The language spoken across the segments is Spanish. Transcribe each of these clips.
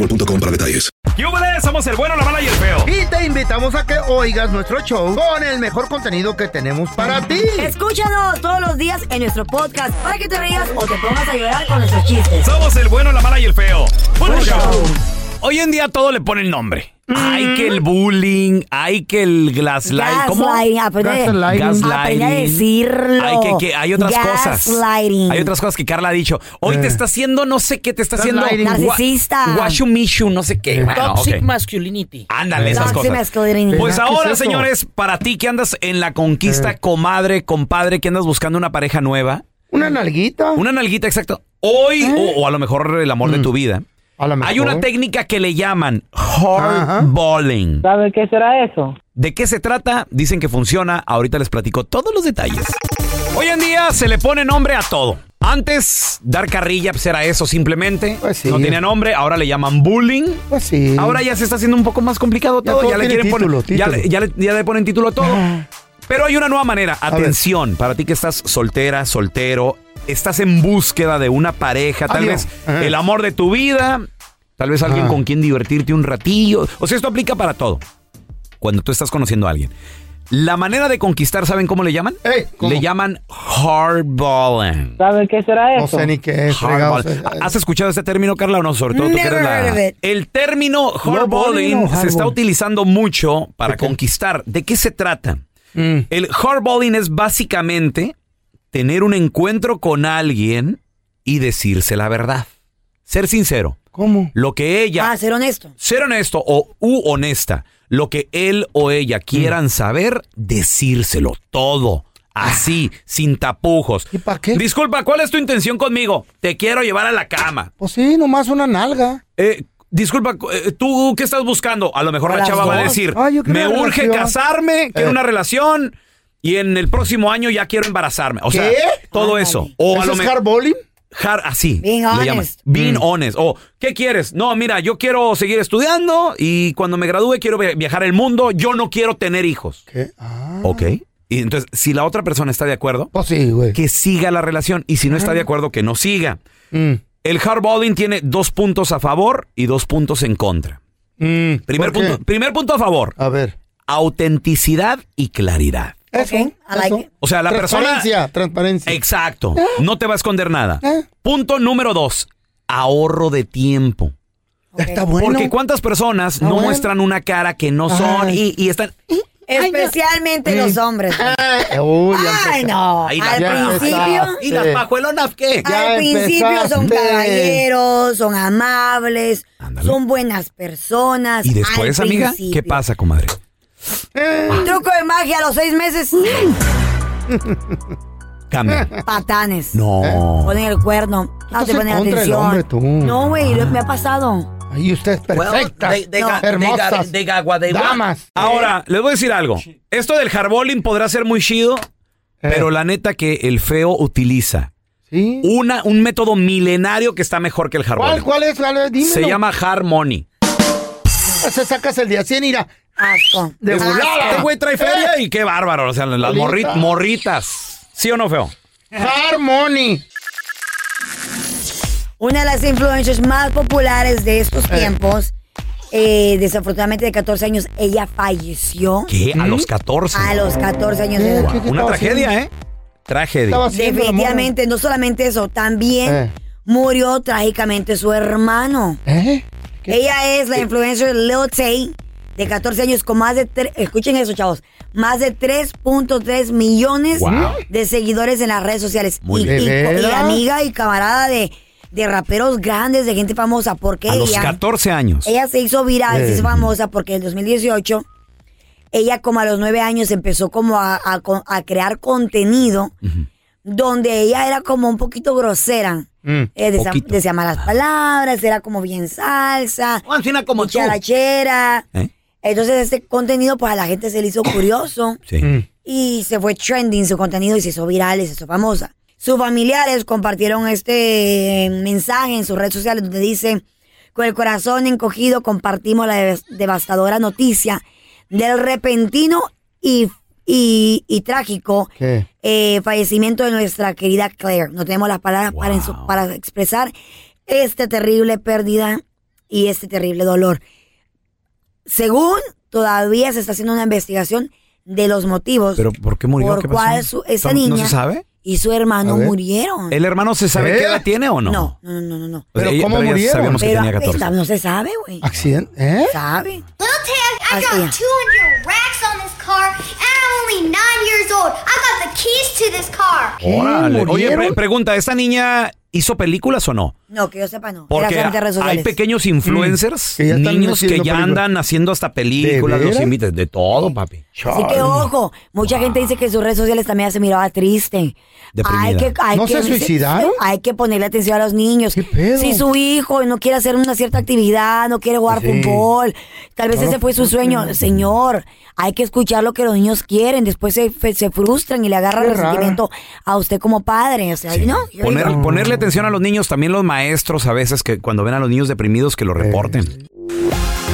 boostmobile.com para detalles. ¡Yúbales! Somos el bueno, la mala y el feo. Y te invitamos a que oigas nuestro show con el mejor contenido que tenemos para ti. Escúchanos todos los días en nuestro podcast para que te rías o te pongas a llorar con nuestros chistes. Somos el bueno, la mala y el feo. Buen show. Hoy en día todo le ponen nombre. Hay que el bullying, hay que el gaslight. ¿Cómo? Gaslighting, aprende, Gaslighting. aprende a decirlo. Hay, que, que- hay otras cosas. Gaslighting. Hay otras cosas que Carla ha dicho. Hoy te está haciendo no sé qué, te está haciendo. Gaslighting. Narcisista. Guashumishu, no sé qué. Bueno, Toxic masculinity. Ándale, esas Toxic cosas. masculinity. Pues ¿Qué es ahora, señores, para ti que andas en la conquista, Eh. comadre, compadre, que andas buscando una pareja nueva, Una nalguita. una nalguita, exacto. Hoy, o, o a lo mejor el amor de tu vida, A lo mejor. Hay una técnica que le llaman hardballing. ¿Sabe qué será eso? ¿De qué se trata? Dicen que funciona. Ahorita les platico todos los detalles. Hoy en día se le pone nombre a todo. Antes, dar carrilla pues era eso simplemente. Pues sí. No tenía nombre. Ahora le llaman bullying. Pues sí. Ahora ya se está haciendo un poco más complicado Ya todo. Ya, le quieren título, poner. Ya, título. le- ya le, ya le ponen título a todo. Pero hay una nueva manera. Atención, para ti que estás soltera, soltero, estás en búsqueda de una pareja, tal Adiós. vez Ajá. el amor de tu vida, tal vez alguien Ajá. con quien divertirte un ratillo. O sea, esto aplica para todo. Cuando tú estás conociendo a alguien. La manera de conquistar, ¿saben cómo le llaman? Ey, ¿cómo? Le llaman hardballing. ¿Sabe qué será No eso? sé ni qué es. Hardball. ¿Has escuchado este término, Carla, o no? Sobre todo tú que eres Never heard of la... it. El término balling hardballing se está utilizando mucho para conquistar. ¿De qué se trata? Mm. El hardballing es básicamente tener un encuentro con alguien y decirse la verdad. Ser sincero. ¿Cómo? Lo que ella... Ah, ser honesto. Ser honesto o u honesta. Lo que él o ella quieran saber, decírselo todo. Así, sin tapujos. ¿Y pa' qué? Disculpa, ¿cuál es tu intención conmigo? Te quiero llevar a la cama. Pues sí, nomás una nalga. Eh, disculpa, eh, ¿tú qué estás buscando? A lo mejor A la las chava va a dos. decir, Ah, yo quiero me una urge relación". casarme, quiero Eh. una relación y en el próximo año ya quiero embarazarme. O sea, ¿Qué? todo Ándale. eso. O a ¿Eso lo es mejor... hardballing? Hard, así. Being le honest. llaman. Being Mm. honest. O, ¿qué quieres? No, mira, yo quiero seguir estudiando y cuando me gradúe quiero vi- viajar el mundo. Yo no quiero tener hijos. ¿Qué? Ah. Ok. Y entonces, si la otra persona está de acuerdo, Pues sí, güey. que siga la relación. Y si no está de acuerdo, que no siga. Mm. El hardballing tiene dos puntos a favor y dos puntos en contra. Mm. Primer ¿Por qué? punto, primer punto a favor. A ver. Autenticidad y claridad. Eso, Ok, I like eso. it. O sea, la persona... Transparencia, transparencia. Exacto. No te va a esconder nada. Eh. Punto número dos. Ahorro de tiempo. Está bueno. Porque cuántas personas Ah, no bueno. muestran una cara que no son Ay. y, y están... Especialmente los hombres. Eh, uy, Ay, no. Ahí Al ya principio... ¿Y las pajuelonas qué? Ya Al principio son caballeros, son amables, Ándale. son buenas personas. Y después, al amiga, principio. ¿qué pasa, comadre? Truco de magia a los seis meses. Cambia. Patanes. No. Ponen el cuerno. No estás te en ponen atención. hombre, tú. No, güey, me ha pasado. Ahí ustedes perfectas. they- they got- they hermosas. got- they want. damas. Ahora, les voy a decir algo. Esto del hardballing podrá ser muy chido, Eh. pero la neta que el feo utiliza Sí. Una, un método milenario que está mejor que el ¿Cuál, Harmony. cuál es? ¿Cuál es? Dímelo. Se llama Harmony. Se sacas el día 100 irá. Asco. De volada. Este güey trae feria y qué bárbaro. O sea, las morri- morritas. ¿Sí o no, feo? Harmony. Una de las influencers más populares de estos tiempos, eh, desafortunadamente de 14 años, ella falleció ¿Qué? A los 14. a los 14 años de ¿Qué? edad. ¿Qué? Una tragedia, haciendo? ¿eh? Tragedia. Definitivamente, no solamente eso, también Eh. murió trágicamente su hermano. ¿Eh? ¿Qué? Ella es la influencer Lil Tay, de 14 años, con más de, escuchen eso, chavos, más de 3.3 millones Wow. de seguidores en las redes sociales. Muy y, bien. y- ¿De y veras? amiga y camarada de, de raperos grandes, de gente famosa, porque A los ella, 14 años. ella se hizo viral, se hizo Eh. famosa, porque en el 2018, ella como a los 9 años empezó como a, a co- a crear contenido donde ella era como un poquito grosera. Mm. Eh, decía, Poquito. decía malas palabras, era como bien salsa, Ancina como tú. charachera. ¿Eh? Entonces este contenido pues a la gente se le hizo curioso Sí. Mm. y se fue trending su contenido y se hizo viral y se hizo famosa. Sus familiares compartieron este eh, mensaje en sus redes sociales donde dice, con el corazón encogido compartimos la dev- devastadora noticia del repentino y, y, y trágico eh, fallecimiento de nuestra querida Claire. No tenemos las palabras para, Wow. ensu- para expresar esta terrible pérdida y este terrible dolor. Según todavía se está haciendo una investigación de los motivos ¿Pero por qué murió? por ¿Qué pasó? cuál su- esa ¿No- niña ¿No se sabe? y su hermano murieron. ¿El hermano se sabe ¿Eh? qué edad tiene o no? no, no, no, no, no. ¿Pero ella- cómo ya murieron? sabíamos que Pero tenía 14. esta- no se sabe, güey. ¿Accidente? ¿Eh? ¿Sabe? Little Tay, I got es. 200 racks on this car, and I'm only nine years old. I got the keys to this car. Órale. Oye, pre- pregunta, ¿esta niña hizo películas o no? No, que yo sepa, no. Porque redes hay pequeños influencers, Mm. Que niños que ya películas. andan haciendo hasta películas, ¿De los invitan, de todo, papi. Así que ojo, mucha gente dice que sus redes sociales también se miraba triste. Deprimida. Hay que, hay ¿No que, se suicidaron? Hay que ponerle atención a los niños. ¿Qué pedo? Si su hijo no quiere hacer una cierta actividad, no quiere jugar Sí. fútbol, tal vez No ese fue su sueño. Señor, hay que escuchar lo que los niños quieren. Después se, se frustran y le agarran Qué el rara. resentimiento a usted como padre. O sea, ¿no? Yo Poner- ponerle atención a los niños, también los maestros a veces que cuando ven a los niños deprimidos que lo reporten.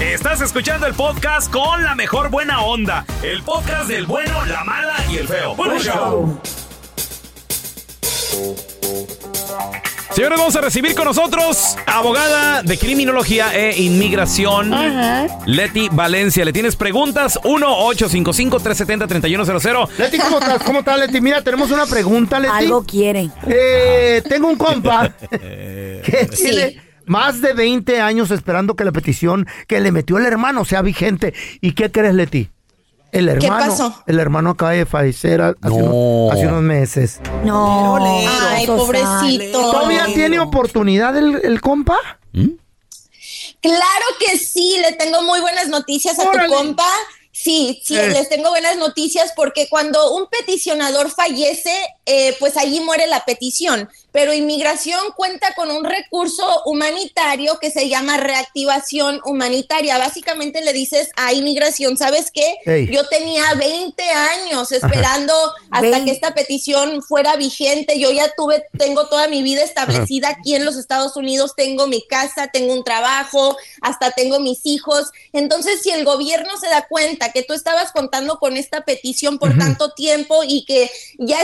Estás escuchando el podcast con la mejor buena onda. El podcast del bueno, la mala y el feo. Bueno, show. Señores, vamos a recibir con nosotros abogada de criminología e inmigración, Leti Valencia. ¿Le tienes preguntas? 1-855-370-3100. Leti, ¿cómo estás? ¿Cómo estás, Leti? Mira, tenemos una pregunta, Leti. Algo quiere. Eh, tengo un compa que tiene más de 20 años esperando que la petición que le metió el hermano sea vigente. ¿Y qué crees, Leti? El hermano, pasó? El hermano acaba de fallecer hace, No. unos, hace unos meses. No. Ay, pobrecito. ¿Todavía tiene oportunidad el, el compa? Claro que sí, le tengo muy buenas noticias a Órale. tu compa. Sí, sí, Eh. les tengo buenas noticias porque cuando un peticionador fallece, eh, pues allí muere la petición. Pero inmigración cuenta con un recurso humanitario que se llama reactivación humanitaria. Básicamente le dices a inmigración, ¿sabes qué? Yo tenía 20 años esperando hasta que esta petición fuera vigente. Yo ya tuve, tengo toda mi vida establecida aquí en los Estados Unidos. Tengo mi casa, tengo un trabajo, hasta tengo mis hijos. Entonces, si el gobierno se da cuenta que tú estabas contando con esta petición por tanto tiempo y que ya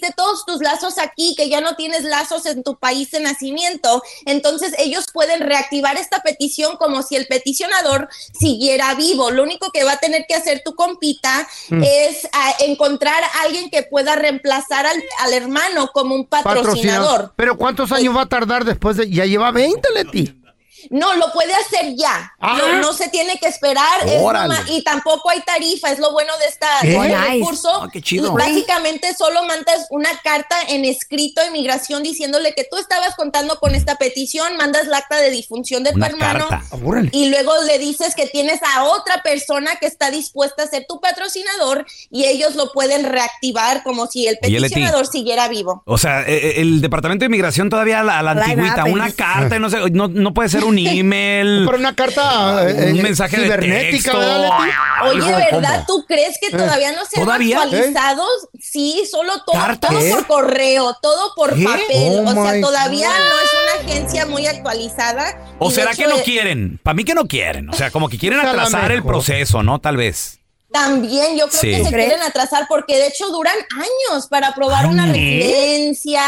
todos tus lazos aquí, que ya no tienes lazos en tu país de nacimiento, entonces ellos pueden reactivar esta petición como si el peticionador siguiera vivo. Lo único que va a tener que hacer tu compita es ah, encontrar a alguien que pueda reemplazar al, al hermano como un patrocinador. Pero ¿cuántos años va a tardar después de.? Ya lleva 20, Leti. No, lo puede hacer ya. Ah. No, no se tiene que esperar. es y tampoco hay tarifa. Es lo bueno de, esta, ¿Qué? de este recurso. Ah, qué chido. Básicamente solo mandas una carta en escrito a inmigración diciéndole que tú estabas contando con esta petición, mandas la acta de difunción de Una tu hermano. carta. Y luego le dices que tienes a otra persona que está dispuesta a ser tu patrocinador y ellos lo pueden reactivar como si el Oye, peticionador siguiera vivo. O sea, eh, eh, el Departamento de Inmigración todavía a la, a la Live antigüita, una carta, no sé, no, no puede ser un email, Pero una carta eh, un eh, mensaje de cibernética, texto. ¿verdad, Leti? Oye, ¿verdad? ¿cómo? ¿Tú crees que todavía no se han ¿Todavía? actualizado? Sí, solo todo, todo por correo, todo por ¿Qué? papel. Oh o sea, todavía no es una agencia muy actualizada. ¿O de será que no eh, quieren? Para mí que no quieren. O sea, como que quieren atrasar el proceso, ¿no? Tal vez. También yo creo Sí. que se ¿Crees? quieren atrasar porque de hecho duran años para aprobar una residencia.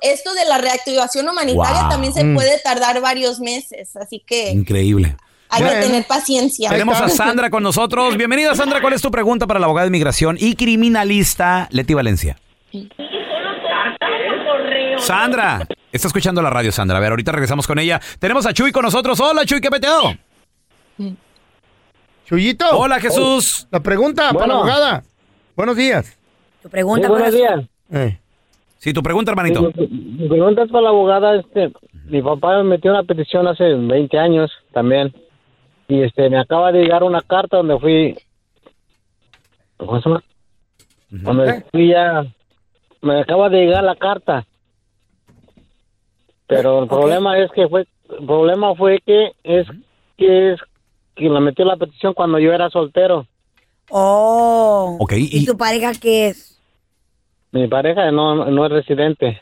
Esto de la reactivación humanitaria Wow. también se Mm. puede tardar varios meses, así que Increíble. hay Bueno. que tener paciencia. Tenemos a. Sandra con nosotros. Bienvenida, Sandra. ¿Cuál es tu pregunta para la abogada de inmigración y criminalista Leti Valencia? Sandra, está escuchando la radio, Sandra. A ver, ahorita regresamos con ella. Tenemos a Chuy con nosotros. Hola, Chuy, ¿qué peteo? Chuyito. Hola, Jesús. La pregunta para la abogada. Buenos días. Tu pregunta, Sí, buenos días. Eh. Sí, tu pregunta, hermanito. Mi, mi pregunta es para la abogada. Este, mi papá me metió una petición hace 20 años también. Y este, me acaba de llegar una carta donde fui. ¿Cómo se llama? Donde fui ya. Me acaba de llegar la carta. Pero el problema es que fue. El problema fue que es que es que me metió la petición cuando yo era soltero. Oh. Ok, ¿Y, y- tu pareja qué es? Mi pareja no, no es residente.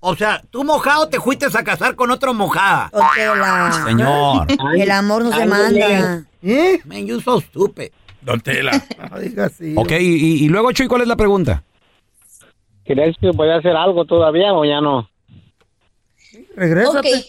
O sea, tú mojado te fuiste a casar con otro mojada. Tela. Señor. El amor no se Ay, manda. ¿Eh? Man, you so stupid. Don Tela. No digas así. Ok, y, luego, Chuy, ¿cuál es la pregunta? ¿Querías que podía hacer algo todavía o ya no? Regrésate. Ok.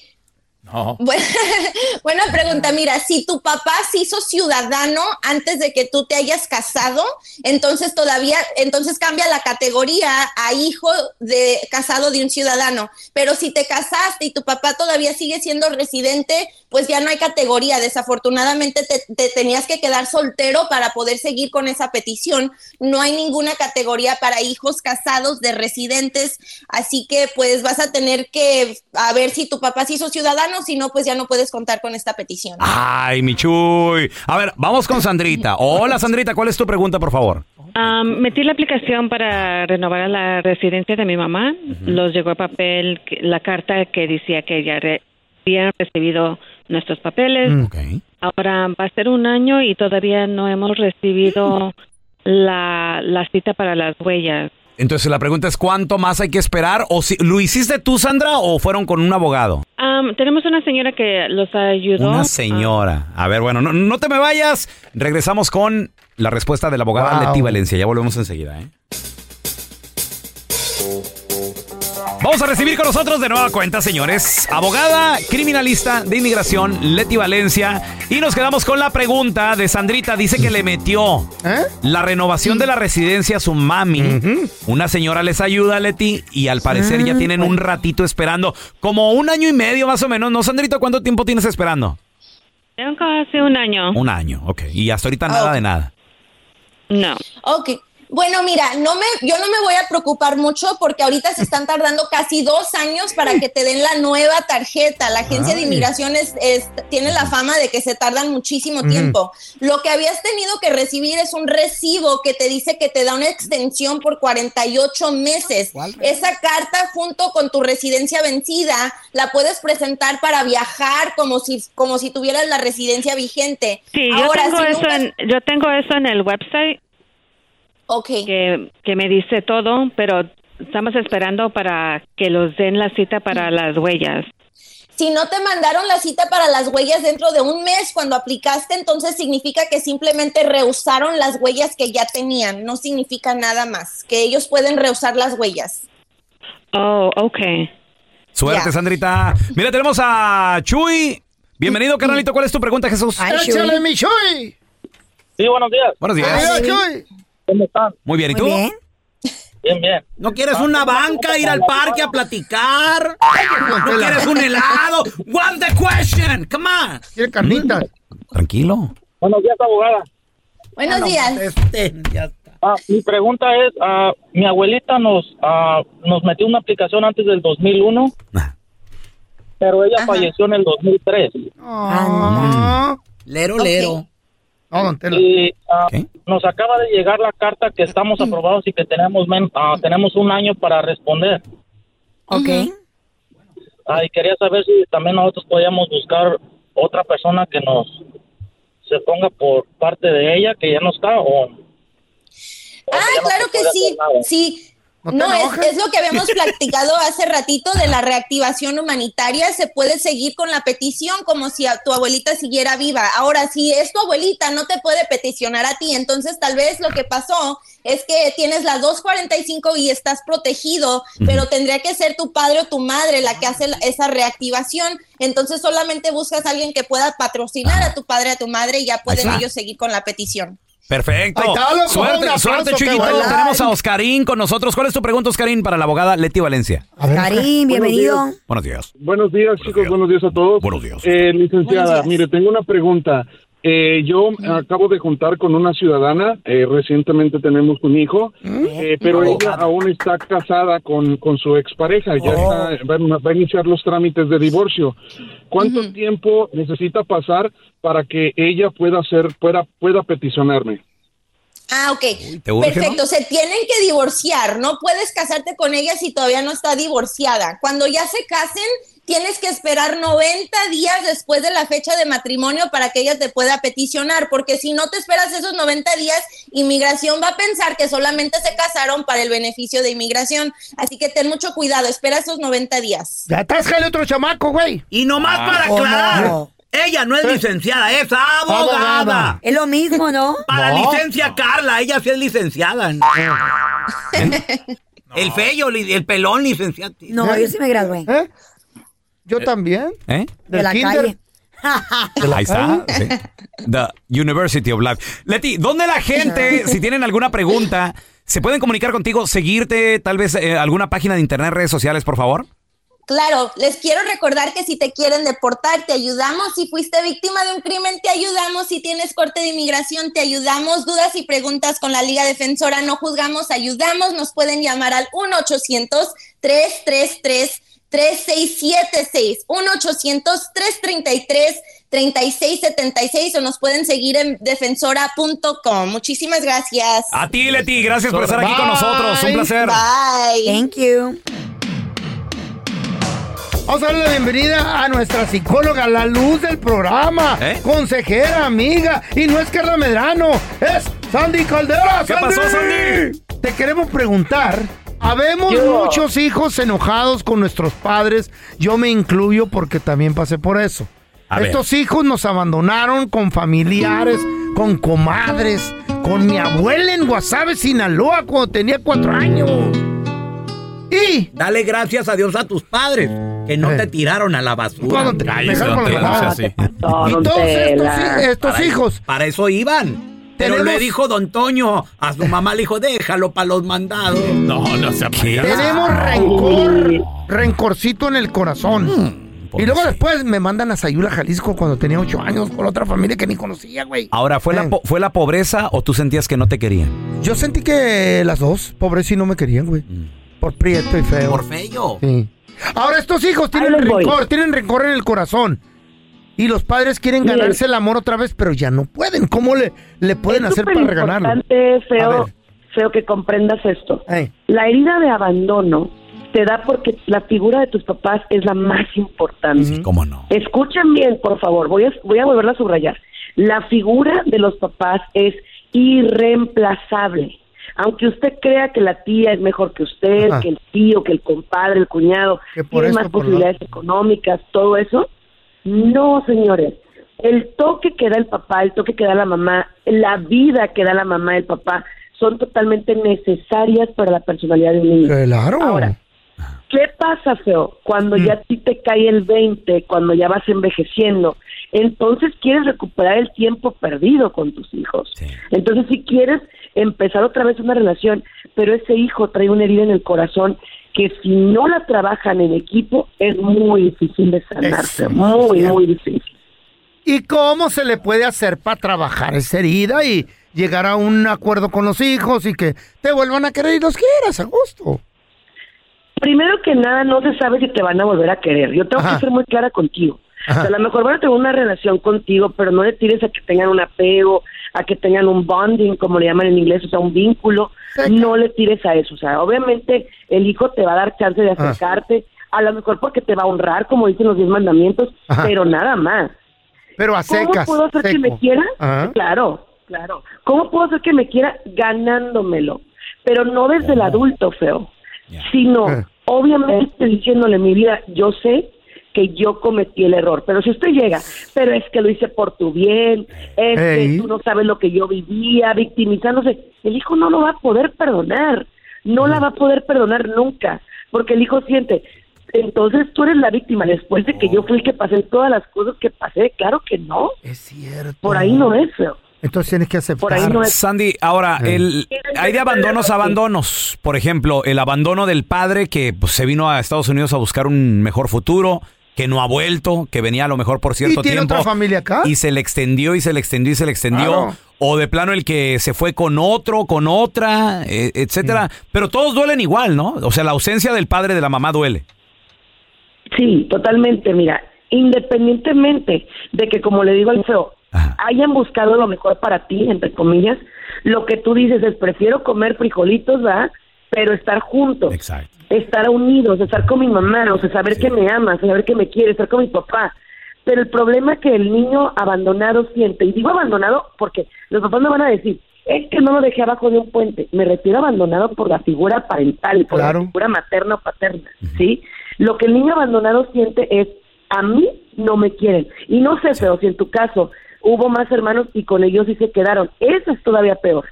Buena pregunta. Mira, si tu papá se hizo ciudadano antes de que tú te hayas casado, entonces todavía, entonces cambia la categoría a hijo de casado de un ciudadano. Pero si te casaste y tu papá todavía sigue siendo residente, pues ya no hay categoría. Desafortunadamente te, te tenías que quedar soltero para poder seguir con esa petición. No hay ninguna categoría para hijos casados de residentes, así que pues vas a tener que a ver si tu papá se hizo ciudadano, si no, pues ya no puedes contar con esta petición. Ay, mi Chuy. A ver, vamos con Sandrita. Hola, Sandrita, ¿cuál es tu pregunta, por favor? Ah, metí la aplicación para renovar la residencia de mi mamá. Los llegó a papel la carta que decía que ya re- habían recibido nuestros papeles. Ok. Ahora va a ser un año y todavía no hemos recibido la, la cita para las huellas. Entonces la pregunta es ¿cuánto más hay que esperar? ¿O si, ¿Lo hiciste tú, Sandra, o fueron con un abogado? Am, tenemos una señora que los ayudó. Una señora. A ver, bueno, no, no te me vayas. Regresamos con la respuesta de la abogada Wow. Leti Valencia. Ya volvemos enseguida, ¿eh? Vamos a recibir con nosotros de nueva cuenta, señores, abogada criminalista de inmigración, Leti Valencia. Y nos quedamos con la pregunta de Sandrita. Dice que le metió ¿Eh? la renovación de la residencia a su mami. Una señora les ayuda, Leti, y al parecer ya tienen un ratito esperando. Como un año y medio más o menos. ¿No, Sandrita? ¿Cuánto tiempo tienes esperando? Tengo casi un año. Un año, ok. Y hasta ahorita nada Oh. de nada. No. Ok. Bueno, mira, no me, yo no me voy a preocupar mucho porque ahorita se están tardando casi dos años para que te den la nueva tarjeta. La agencia de inmigración es, es- tiene la fama de que se tardan muchísimo tiempo. Lo que habías tenido que recibir es un recibo que te dice que te da una extensión por 48 meses. Esa carta junto con tu residencia vencida la puedes presentar para viajar como si, como si tuvieras la residencia vigente. Sí, yo Ahora, tengo si eso nunca- en, yo tengo eso en el website. Que, que me dice todo, pero estamos esperando para que los den la cita para las huellas. Si no te mandaron la cita para las huellas dentro de un mes cuando aplicaste, entonces significa que simplemente rehusaron las huellas que ya tenían. No significa nada más, que ellos pueden rehusar las huellas. Oh, okay. Suerte. Sandrita. Mira, tenemos a Chuy. Bienvenido, carnalito. ¿Cuál es tu pregunta, Jesús? ¡Échale, mi Chuy! Sí, buenos días. Buenos días. Ay, Chuy. ¿Cómo están? Muy bien, ¿y tú? Bien, bien. ¿No quieres una banca, ir al parque a platicar? ¿No quieres un helado? What's the question? Come on. Quiere carnitas. Tranquilo. Buenos días, abogada. Buenos días. Ah, mi pregunta es, ah, mi abuelita nos ah, nos metió una aplicación antes del 2001, pero ella falleció en el 2003. Lero, lero. Y ah, nos acaba de llegar la carta que estamos aprobados y que tenemos men- ah, tenemos un año para responder. Ok. Ah, y quería saber si también nosotros podíamos buscar otra persona que nos se ponga por parte de ella, que ya no está, o... Ah, claro que sí, sí. No es, lo que habíamos platicado hace ratito de la reactivación humanitaria. Se puede seguir con la petición como si a tu abuelita siguiera viva. Ahora, si es tu abuelita, no te puede peticionar a ti. Entonces, tal vez lo que pasó es que tienes las 245 y estás protegido, pero tendría que ser tu padre o tu madre la que hace la- esa reactivación. Entonces, solamente buscas a alguien que pueda patrocinar a tu padre, a tu madre y ya pueden ellos seguir con la petición. Perfecto. Ahí está, loco. Suerte, aplauso, suerte, buena. Tenemos a Oscarín con nosotros. ¿Cuál es tu pregunta, Oscarín, para la abogada Leti Valencia? Karim, bienvenido. Buenos días. Buenos días, chicos. Buenos días a todos. Buenos días. Eh, licenciada, Buenos días. mire, tengo una pregunta. Eh, yo acabo de juntar con una ciudadana. eh, recientemente tenemos un hijo, eh, pero ella aún está casada con, con su expareja. Ya Oh. está- va, a- va a iniciar los trámites de divorcio. ¿Cuánto tiempo necesita pasar para que ella pueda hacer, pueda, pueda peticionarme? Ah, ok. ¿te urge, Perfecto. Se tienen que divorciar. No puedes casarte con ella si todavía no está divorciada. Cuando ya se casen, tienes que esperar 90 días después de la fecha de matrimonio para que ella te pueda peticionar, porque si no te esperas esos 90 días, inmigración va a pensar que solamente se casaron para el beneficio de inmigración. Así que ten mucho cuidado, espera esos 90 días. Ya atáscale otro chamaco, güey. Y nomás para ¿o aclarar, no? Ella no es licenciada, es abogada. Abogada. Es lo mismo, ¿no? Para No. licencia Carla, ella sí es licenciada. El feo, li- el pelón licenciado. No, yo sí me gradué. ¿Eh? Yo también. ¿Eh? De la kinder. calle. Ahí está. sí. The University of Life. Leti, ¿dónde la gente, si tienen alguna pregunta, se pueden comunicar contigo, seguirte, tal vez eh, alguna página de internet, redes sociales, por favor? Claro, les quiero recordar que si te quieren deportar, te ayudamos. Si fuiste víctima de un crimen, te ayudamos. Si tienes corte de inmigración, te ayudamos. Dudas y preguntas con la Liga Defensora, no juzgamos, ayudamos. Nos pueden llamar al 1-800-333-3676. 1-800-333-3676 o nos pueden seguir en defensora.com. Muchísimas gracias. A ti, Leti, gracias por estar aquí con nosotros. Un placer. Bye. Thank you. Vamos a darle la bienvenida a nuestra psicóloga, la luz del programa, ¿Eh? consejera, amiga, y no es Carla Medrano, es Sandy Caldera. ¿Qué pasó, Sandy? Te queremos preguntar, habemos Yo. muchos hijos enojados con nuestros padres, yo me incluyo porque también pasé por eso. A ver. Estos hijos nos abandonaron con familiares, con comadres, con mi abuela en Guasave, Sinaloa, cuando tenía cuatro años. Y Dale gracias a Dios a tus padres que no Eh. te tiraron a la basura. Cuando te- Cállese, don la no así. Y todos estos, hi- estos Para- hijos. Para eso iban. Pero Tenemos- le dijo Don Toño a su mamá, le dijo, déjalo para los mandados. No, no se Tenemos rencor, rencorcito en el corazón. Y luego después me mandan a Sayula, Jalisco, cuando tenía ocho años, con otra familia que ni conocía, güey. Ahora, ¿fue, la, Eh. po- ¿fue la pobreza o tú sentías que no te querían? Yo sentí que las dos, pobres, y no me querían, güey. Por prieto y feo. Por feo. Sí. Ahora estos hijos tienen rencor, tienen rencor en el corazón. Y los padres quieren ganarse el amor otra vez, pero ya no pueden. ¿Cómo le, le pueden es hacer para reganarlo? importante, A feo, feo que comprendas esto. La herida de abandono te da porque la figura de tus papás es la más importante. ¿Cómo no? Escuchen bien, por favor, voy a, voy a volverla a subrayar. La figura de los papás es irreemplazable. Aunque usted crea que la tía es mejor que usted, Ajá. que el tío, que el compadre, el cuñado, tiene más lo posibilidades económicas, todo eso, no, señores. El toque que da el papá, el toque que da la mamá, la vida que da la mamá y el papá son totalmente necesarias para la personalidad de un niño. Claro. Ahora, ¿Qué pasa, Feo? Cuando ya a ti te cae el 20, cuando ya vas envejeciendo, entonces quieres recuperar el tiempo perdido con tus hijos. Entonces si quieres empezar otra vez una relación, pero ese hijo trae una herida en el corazón que si no la trabajan en equipo es muy difícil de sanarse, Eso, muy, muy difícil. ¿Y cómo se le puede hacer para trabajar esa herida y llegar a un acuerdo con los hijos y que te vuelvan a querer y los quieras a gusto? Primero que nada, no se sabe si te van a volver a querer. Yo tengo Ajá. que ser muy clara contigo. Ajá. O sea, a lo mejor van a tener una relación contigo, pero no le tires a que tengan un apego, a que tengan un bonding, como le llaman en inglés, o sea, un vínculo. No le tires a eso. O sea, obviamente el hijo te va a dar chance de acercarte, a lo mejor porque te va a honrar, como dicen los diez mandamientos, Ajá. pero nada más. Pero a ¿Cómo secas. puedo hacer que me quiera? Ajá. Claro, claro. ¿Cómo puedo hacer que me quiera ganándomelo? Pero no desde el adulto feo, sino Eh. obviamente diciéndole mi vida, yo sé que yo cometí el error, pero si usted llega, pero es que lo hice por tu bien, es que tú no sabes lo que yo vivía, victimizándose, el hijo no lo va a poder perdonar, no la va a poder perdonar nunca, porque el hijo siente, entonces tú eres la víctima después de que yo fui el que pasé todas las cosas que pasé, claro que no, Es cierto. por ahí no es feo. Entonces tienes que aceptar. Por ahí no es. Sandy, ahora, Eh. el, hay de abandonos a abandonos. Por ejemplo, el abandono del padre que pues, se vino a Estados Unidos a buscar un mejor futuro, que no ha vuelto, que venía a lo mejor por cierto ¿Y tiene tiempo. otra familia acá? Y se le extendió y se le extendió y se le extendió. Claro. O de plano el que se fue con otro, con otra, eh, etcétera. Pero todos duelen igual, ¿no? O sea, la ausencia del padre de la mamá duele. Sí, totalmente. Mira, independientemente de que, como le digo al feo, hayan buscado lo mejor para ti, entre comillas, lo que tú dices es, prefiero comer frijolitos, ¿verdad? Pero estar juntos. Exacto. Estar unidos, estar con mi mamá, o sea, saber que me ama, saber que me quiere, estar con mi papá. Pero el problema que el niño abandonado siente, y digo abandonado porque los papás me van a decir, es que no lo dejé abajo de un puente. Me refiero abandonado por la figura parental, por Claro. la figura materna o paterna, ¿sí? Lo que el niño abandonado siente es, a mí no me quieren. Y no sé, pero si en tu caso hubo más hermanos y con ellos sí se quedaron, eso es todavía peor.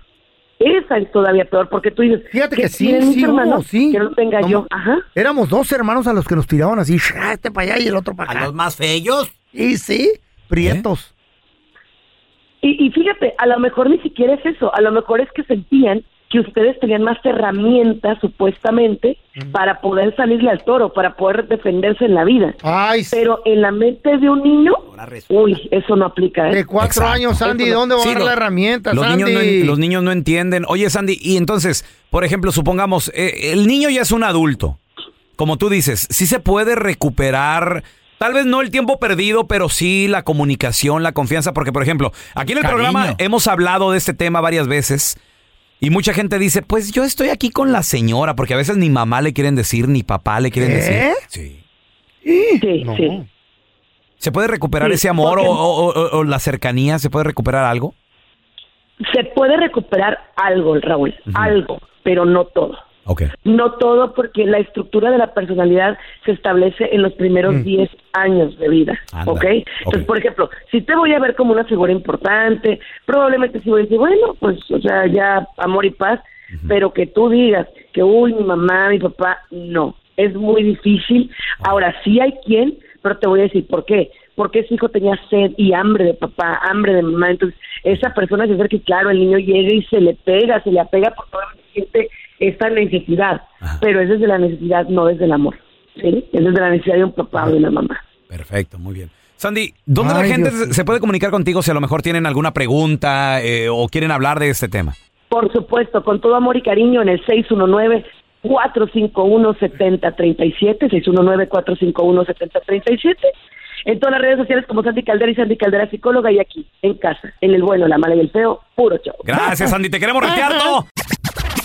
Esa es todavía peor, porque tú dices, Fíjate que sí, mis sí, hubo, hermanos sí. que no tenga No, yo. Ajá. Éramos dos hermanos a los que nos tiraban así, "Shra, este para allá y el otro para acá. A los más feos. Y sí, prietos. Y, y fíjate, a lo mejor ni siquiera es eso, a lo mejor es que sentían que ustedes tenían más herramientas, supuestamente, para poder salirle al toro, para poder defenderse en la vida. Pero en la mente de un niño, uy, eso no aplica. ¿eh? De cuatro años, Sandy, ¿dónde va a Sí, dar lo- la herramienta, los Sandy? niños, no, los niños no entienden. Oye, Sandy, y entonces, por ejemplo, supongamos, eh, el niño ya es un adulto. Como tú dices, sí se puede recuperar, tal vez no el tiempo perdido, pero sí la comunicación, la confianza. Porque, por ejemplo, aquí en el Cariño. programa hemos hablado de este tema varias veces. Y mucha gente dice, pues yo estoy aquí con la señora, porque a veces ni mamá le quieren decir, ni papá le quieren ¿Qué? decir. Sí. Sí, sí. ¿Se puede recuperar Sí, ese amor o, porque- o- o- o la cercanía? ¿Se puede recuperar algo? Se puede recuperar algo, Raúl, algo, pero no todo. No todo porque la estructura de la personalidad se establece en los primeros Mm. 10 años de vida, Anda, ¿ok? Entonces, por ejemplo, si te voy a ver como una figura importante, probablemente sí voy a decir, bueno, pues, o sea, ya amor y paz, pero que tú digas que, uy, mi mamá, mi papá, no, es muy difícil. Ahora, sí hay quien, pero te voy a decir, ¿por qué? Porque ese hijo tenía sed y hambre de papá, hambre de mamá, entonces esa persona se y claro, el niño llega y se le pega, se le apega porque obviamente siente esta necesidad, pero es desde la necesidad, no desde el amor, ¿sí? Es desde la necesidad de un papá o de una mamá. Perfecto, muy bien. Sandy, ¿dónde la gente Dios. se- puede comunicar contigo si a lo mejor tienen alguna pregunta eh, o quieren hablar de este tema? Por supuesto, con todo amor y cariño en el 619-451-7037, 619-451-7037, en todas las redes sociales como Sandy Caldera y Sandy Caldera Psicóloga y aquí, en casa, en el bueno, la mala y el feo, puro show. Gracias, Sandy. Te queremos retear todo.